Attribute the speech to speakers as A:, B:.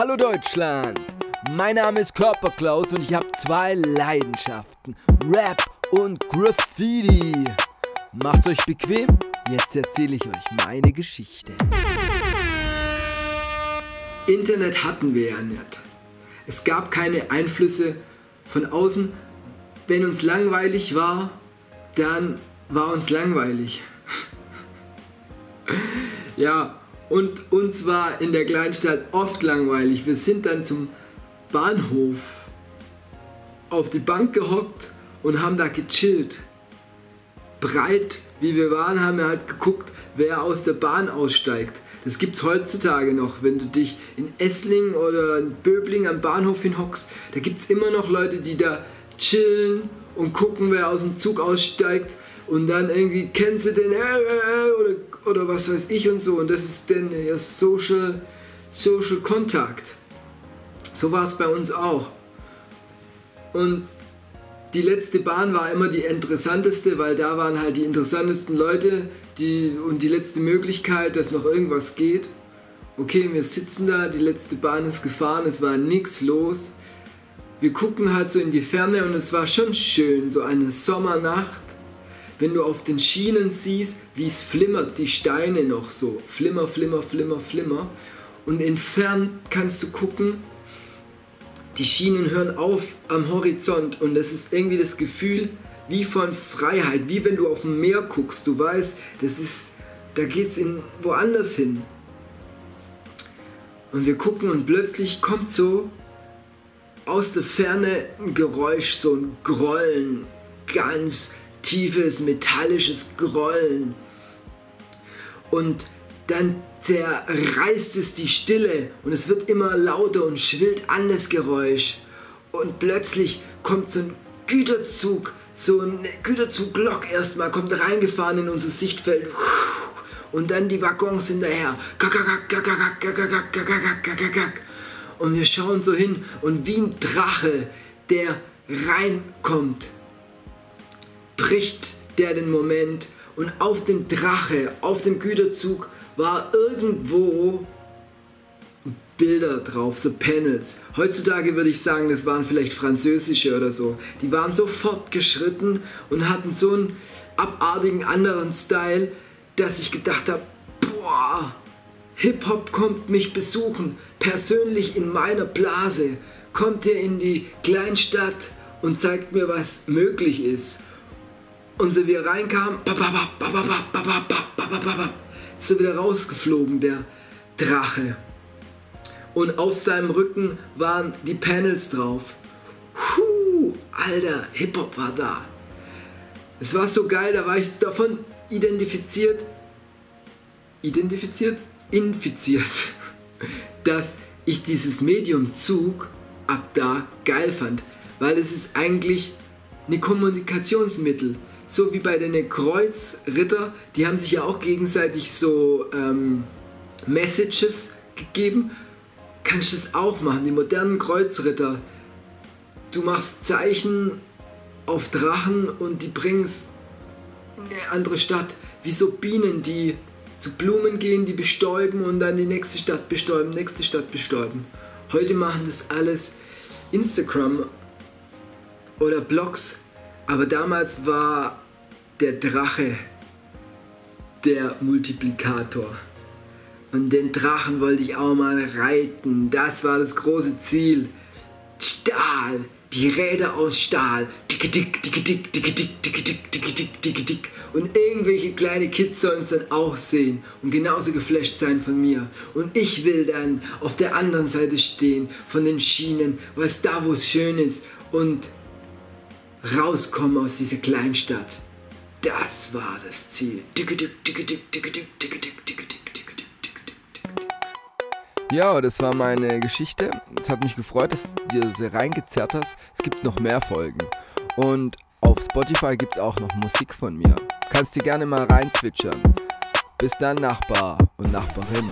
A: Hallo Deutschland! Mein Name ist Körperklaus und ich habe zwei Leidenschaften: Rap und Graffiti. Macht's euch bequem, jetzt erzähle ich euch meine Geschichte.
B: Internet hatten wir ja nicht. Es gab keine Einflüsse von außen. Wenn uns langweilig war, dann war uns langweilig. ja, und uns war in der Kleinstadt oft langweilig. Wir sind dann zum Bahnhof auf die Bank gehockt und haben da gechillt. Breit wie wir waren, haben wir halt geguckt, wer aus der Bahn aussteigt. Das gibt es heutzutage noch, wenn du dich in Esslingen oder in Böbling am Bahnhof hinhockst. Da gibt es immer noch Leute, die da chillen und gucken, wer aus dem Zug aussteigt und dann irgendwie kennst du den äh, äh, oder, oder was weiß ich und so und das ist dann ja Social, Social Contact. So war es bei uns auch. Und die letzte Bahn war immer die interessanteste, weil da waren halt die interessantesten Leute die, und die letzte Möglichkeit, dass noch irgendwas geht. Okay, wir sitzen da, die letzte Bahn ist gefahren, es war nichts los. Wir gucken halt so in die Ferne und es war schon schön, so eine Sommernacht wenn du auf den Schienen siehst, wie es flimmert, die Steine noch so, flimmer, flimmer, flimmer, flimmer. Und entfernt kannst du gucken, die Schienen hören auf am Horizont und das ist irgendwie das Gefühl wie von Freiheit, wie wenn du auf dem Meer guckst. Du weißt, das ist, da geht's in woanders hin. Und wir gucken und plötzlich kommt so aus der Ferne ein Geräusch, so ein Grollen, ganz tiefes metallisches Grollen. Und dann zerreißt es die Stille und es wird immer lauter und schwillt an das Geräusch. Und plötzlich kommt so ein Güterzug, so ein Güterzuglok erstmal, kommt reingefahren in unser Sichtfeld. Und dann die Waggons hinterher. Und wir schauen so hin und wie ein Drache, der reinkommt bricht der den Moment und auf dem Drache, auf dem Güterzug war irgendwo Bilder drauf, so Panels. Heutzutage würde ich sagen, das waren vielleicht französische oder so. Die waren so fortgeschritten und hatten so einen abartigen anderen Style, dass ich gedacht habe, boah, Hip-Hop kommt mich besuchen, persönlich in meiner Blase, kommt er in die Kleinstadt und zeigt mir, was möglich ist. Und so wie er reinkam, ist er wieder rausgeflogen, der Drache. Und auf seinem Rücken waren die Panels drauf. Puh, Alter, Hip-Hop war da. Es war so geil, da war ich davon identifiziert, identifiziert, infiziert, dass ich dieses Medium Zug ab da geil fand. Weil es ist eigentlich ein Kommunikationsmittel so wie bei den Kreuzritter, die haben sich ja auch gegenseitig so ähm, Messages gegeben. Kannst du das auch machen, die modernen Kreuzritter. Du machst Zeichen auf Drachen und die bringst eine andere Stadt. Wie so Bienen, die zu Blumen gehen, die bestäuben und dann die nächste Stadt bestäuben, nächste Stadt bestäuben. Heute machen das alles Instagram oder Blogs aber damals war der Drache der Multiplikator. Und den Drachen wollte ich auch mal reiten. Das war das große Ziel. Stahl, die Räder aus Stahl. Dicke dick, dicke dick, dicke dick, dicke dick, dicke dick, dicke dick. Und irgendwelche kleine Kids sollen es dann auch sehen und genauso geflasht sein von mir. Und ich will dann auf der anderen Seite stehen von den Schienen, was da, wo es schön ist. Und rauskommen aus dieser Kleinstadt. Das war das Ziel.
A: Ja, das war meine Geschichte. Es hat mich gefreut, dass du dir sie reingezerrt hast. Es gibt noch mehr Folgen. Und auf Spotify gibt es auch noch Musik von mir. Kannst dir gerne mal reinzwitschern. Bis dann, Nachbar und Nachbarin.